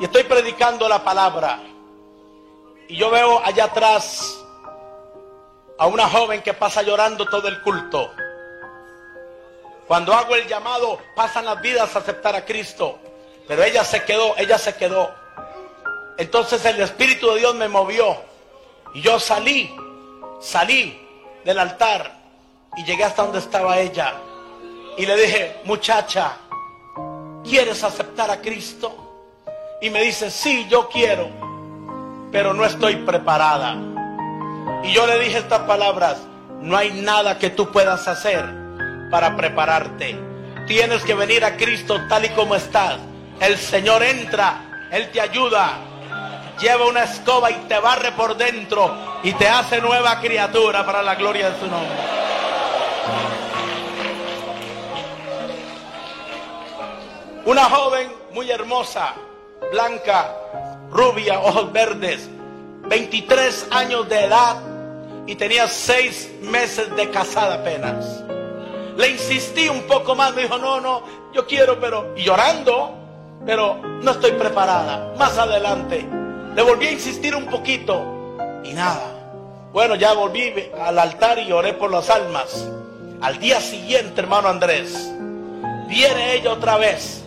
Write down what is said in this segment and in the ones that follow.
Y estoy predicando la palabra. Y yo veo allá atrás a una joven que pasa llorando todo el culto. Cuando hago el llamado, pasan las vidas a aceptar a Cristo. Pero ella se quedó, ella se quedó. Entonces el Espíritu de Dios me movió. Y yo salí, salí del altar y llegué hasta donde estaba ella. Y le dije, muchacha, ¿quieres aceptar a Cristo? Y me dice, sí, yo quiero, pero no estoy preparada. Y yo le dije estas palabras, no hay nada que tú puedas hacer para prepararte. Tienes que venir a Cristo tal y como estás. El Señor entra, Él te ayuda, lleva una escoba y te barre por dentro y te hace nueva criatura para la gloria de su nombre. Una joven muy hermosa, blanca, rubia, ojos verdes, 23 años de edad y tenía 6 meses de casada apenas. Le insistí un poco más, me dijo, no, no, yo quiero, pero, y llorando, pero no estoy preparada. Más adelante, le volví a insistir un poquito y nada. Bueno, ya volví al altar y oré por las almas. Al día siguiente, hermano Andrés, viene ella otra vez,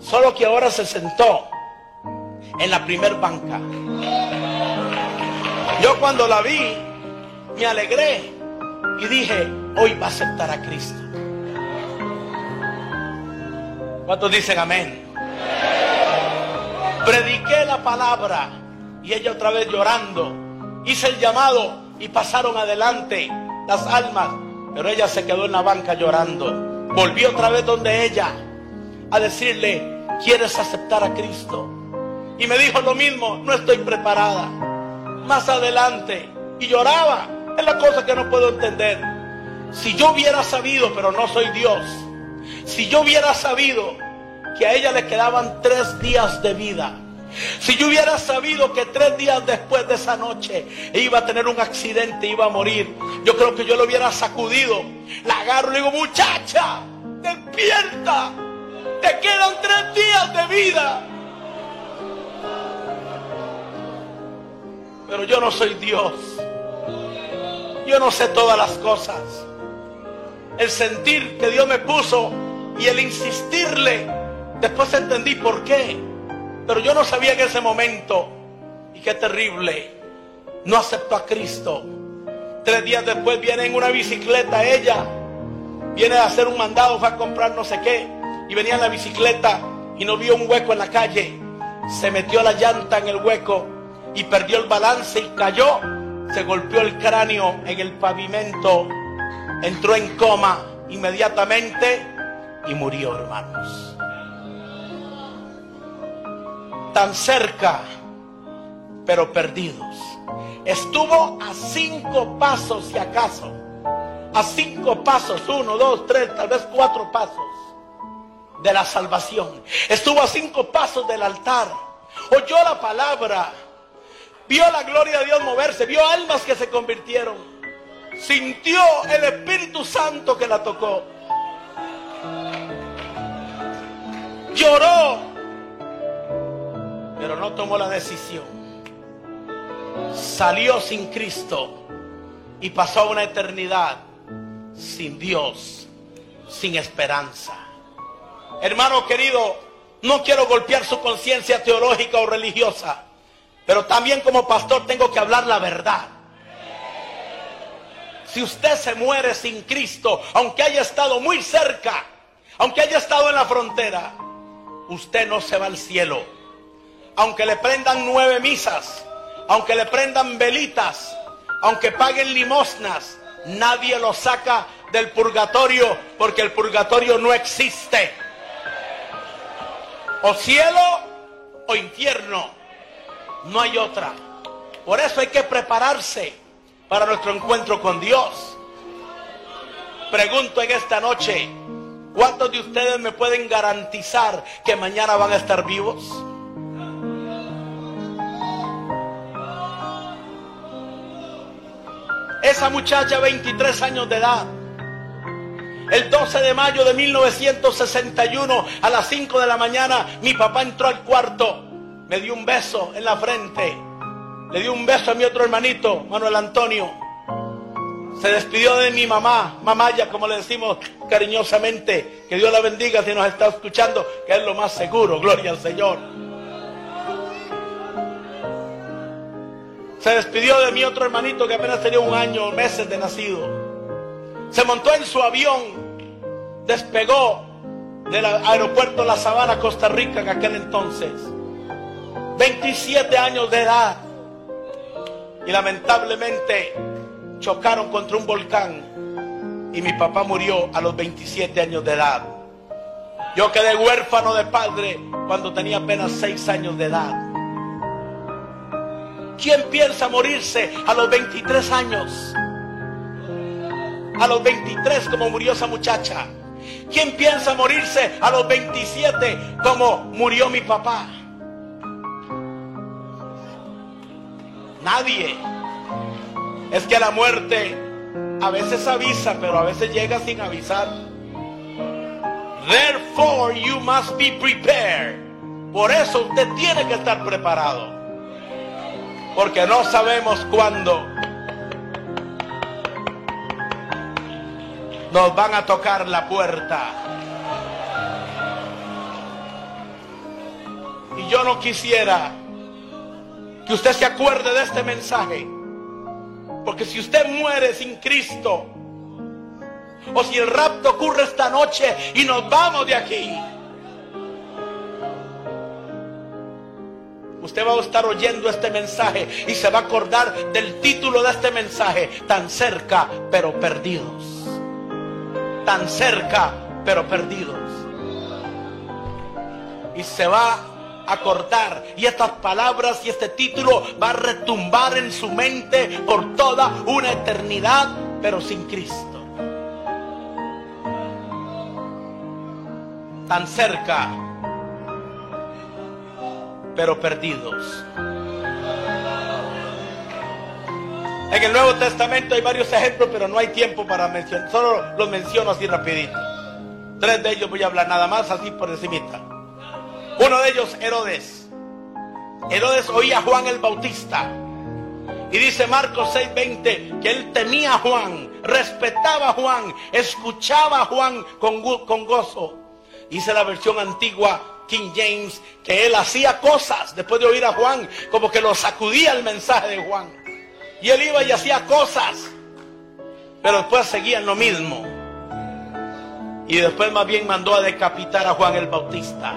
solo que ahora se sentó en la primer banca. Yo cuando la vi, me alegré y dije, hoy va a aceptar a Cristo. ¿Cuántos dicen amén? Prediqué la palabra y ella otra vez llorando. Hice el llamado y pasaron adelante las almas, pero ella se quedó en la banca llorando. Volví otra vez donde ella a decirle, ¿quieres aceptar a Cristo? Y me dijo lo mismo, no estoy preparada. Más adelante. Y lloraba. Es la cosa que no puedo entender. Si yo hubiera sabido, pero no soy Dios. Si yo hubiera sabido que a ella le quedaban tres días de vida. Si yo hubiera sabido que tres días después de esa noche iba a tener un accidente, iba a morir, yo creo que yo lo hubiera sacudido. La agarro y le digo, muchacha, despierta. Te quedan tres días de vida. Pero yo no soy Dios. Yo no sé todas las cosas. El sentir que Dios me puso y el insistirle, después entendí por qué. Pero yo no sabía en ese momento. Y qué terrible. No aceptó a Cristo. Tres días después viene en una bicicleta ella. Viene a hacer un mandado, fue a comprar no sé qué. Y venía en la bicicleta y no vio un hueco en la calle. Se metió la llanta en el hueco y perdió el balance y cayó. Se golpeó el cráneo en el pavimento, entró en coma inmediatamente y murió, hermanos. Tan cerca, pero perdidos. Estuvo a cinco pasos, si acaso. A cinco pasos, uno, dos, tres, tal vez cuatro pasos de la salvación. Estuvo a cinco pasos del altar. Oyó la palabra vio la gloria de Dios moverse, vio almas que se convirtieron, sintió el Espíritu Santo que la tocó, lloró, pero no tomó la decisión. Salió sin Cristo y pasó una eternidad sin Dios, sin esperanza. Hermano querido, No quiero golpear su conciencia teológica o religiosa, pero también como pastor tengo que hablar la verdad. Si usted se muere sin Cristo, aunque haya estado muy cerca, aunque haya estado en la frontera, usted no se va al cielo. Aunque le prendan nueve misas, aunque le prendan velitas, aunque paguen limosnas, nadie lo saca del purgatorio porque el purgatorio no existe. O cielo o infierno. No hay otra. Por eso hay que prepararse para nuestro encuentro con Dios. Pregunto en esta noche, ¿cuántos de ustedes me pueden garantizar que mañana van a estar vivos? Esa muchacha, 23 años de edad, el 12 de mayo de 1961, a las 5 de la mañana, mi papá entró al cuarto, me dio un beso en la frente, le dio un beso a mi otro hermanito, Manuel Antonio. Se despidió de mi mamá, mamaya, como le decimos cariñosamente. Que Dios la bendiga si nos está escuchando, que es lo más seguro, gloria al Señor. Se despidió de mi otro hermanito que apenas tenía un año, meses de nacido. Se montó en su avión, despegó del aeropuerto La Sabana, Costa Rica, en aquel entonces. 27 años de edad. Y lamentablemente chocaron contra un volcán. Y mi papá murió a los 27 años de edad. Yo quedé huérfano de padre cuando tenía apenas 6 años de edad. ¿Quién piensa morirse a los 23 años? A los 23 como murió esa muchacha. ¿Quién piensa morirse a los 27 como murió mi papá? Nadie. Es que la muerte a veces avisa, pero a veces llega sin avisar. Therefore you must be prepared. Por eso usted tiene que estar preparado porque no sabemos cuándo nos van a tocar la puerta. Y yo no quisiera que usted se acuerde de este mensaje, porque si usted muere sin Cristo, o si el rapto ocurre esta noche y nos vamos de aquí, Usted va a estar oyendo este mensaje y se va a acordar del título de este mensaje, tan cerca pero perdidos. Tan cerca pero perdidos. Y se va a acordar y estas palabras y este título va a retumbar en su mente por toda una eternidad, pero sin Cristo. Tan cerca pero perdidos. En el Nuevo Testamento hay varios ejemplos, pero no hay tiempo para mencionar. Solo los menciono así rapidito. Tres de ellos voy a hablar nada más así por encimita. Uno de ellos, Herodes. Herodes oía a Juan el Bautista. Y dice Marcos 6:20 que él temía a Juan, respetaba a Juan, escuchaba a Juan con, con gozo. Dice la versión antigua King James, que él hacía cosas después de oír a Juan, como que lo sacudía el mensaje de Juan. Y él iba y hacía cosas, pero después seguían lo mismo. Y después más bien mandó a decapitar a Juan el Bautista,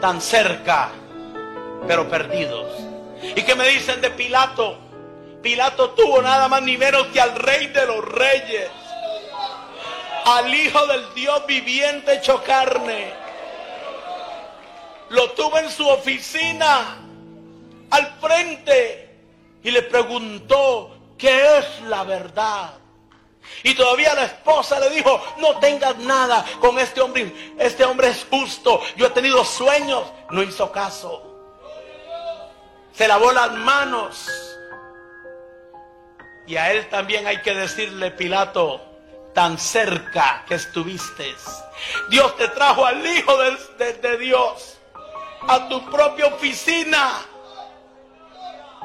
tan cerca, pero perdidos. ¿Y qué me dicen de Pilato? Pilato tuvo nada más ni menos que al rey de los reyes, al hijo del Dios viviente hecho carne lo tuvo en su oficina, al frente, y le preguntó, ¿qué es la verdad? Y todavía la esposa le dijo, no tengas nada con este hombre, este hombre es justo, yo he tenido sueños, no hizo caso. Se lavó las manos. Y a él también hay que decirle, Pilato, tan cerca que estuviste. Dios te trajo al Hijo de, de Dios a tu propia oficina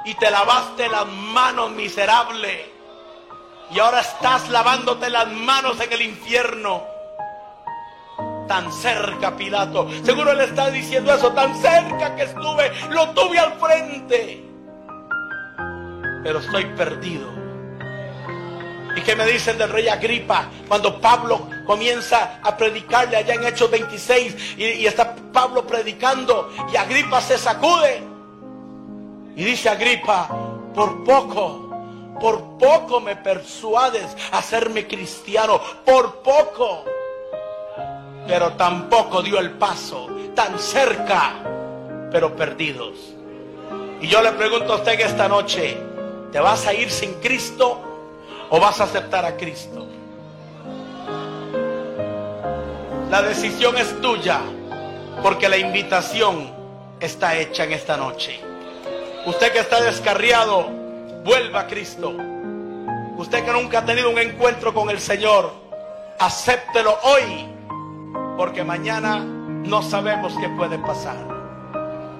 y te lavaste las manos miserable. Y ahora estás lavándote las manos en el infierno. tan cerca, Pilato. Seguro le está diciendo eso, tan cerca que estuve, lo tuve al frente. Pero estoy perdido. ¿Y qué me dicen del rey Agripa cuando Pablo comienza a predicarle allá en Hechos 26 y, y está Pablo predicando y Agripa se sacude? Y dice Agripa, por poco, por poco me persuades a hacerme cristiano, por poco. Pero tampoco dio el paso, tan cerca, pero perdidos. Y yo le pregunto a usted que esta noche, ¿te vas a ir sin Cristo o vas a aceptar a Cristo? La decisión es tuya, porque la invitación está hecha en esta noche. Usted que está descarriado, vuelva a Cristo. Usted que nunca ha tenido un encuentro con el Señor, acéptelo hoy, porque mañana no sabemos qué puede pasar.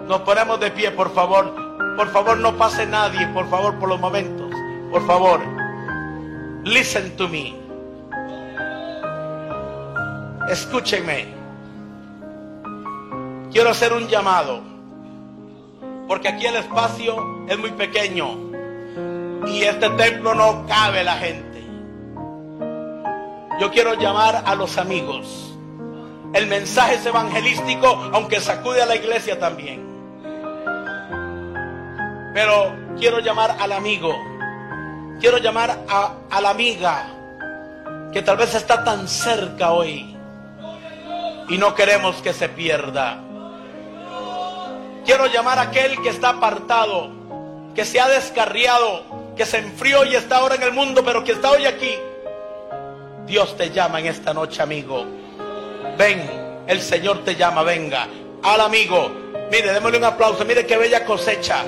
Nos ponemos de pie, por favor. Por favor, no pase nadie, por favor, por los momentos. Por favor, listen to me. Escúchenme. Quiero hacer un llamado porque aquí el espacio es muy pequeño y este templo no cabe la gente. Yo quiero llamar a los amigos. El mensaje es evangelístico, aunque sacude a la iglesia también. Pero quiero llamar al amigo, quiero llamar a, la amiga que tal vez está tan cerca hoy y no queremos que se pierda. Quiero llamar a aquel que está apartado, que se ha descarriado, que se enfrió y está ahora en el mundo, pero que está hoy aquí. Dios te llama en esta noche, amigo. Ven, el Señor te llama, venga. Al amigo, mire, démosle un aplauso, mire qué bella cosecha.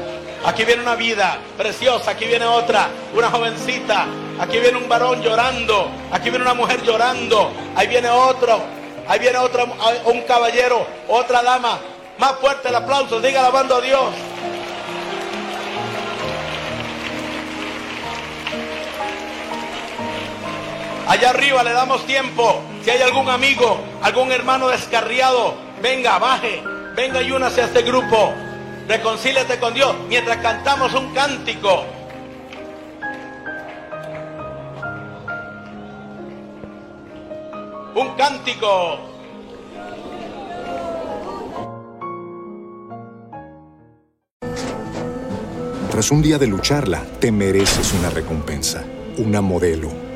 Aquí viene una vida preciosa, aquí viene otra, una jovencita, aquí viene un varón llorando, aquí viene una mujer llorando, ahí viene otro, ahí viene otro, un caballero, otra dama, más fuerte el aplauso, diga alabando a Dios. Allá arriba le damos tiempo. Si hay algún amigo, algún hermano descarriado, venga, baje, venga y únase a este grupo. Reconcíliate con Dios mientras cantamos un cántico. Un cántico. Tras un día de lucharla, te mereces una recompensa, una modelo,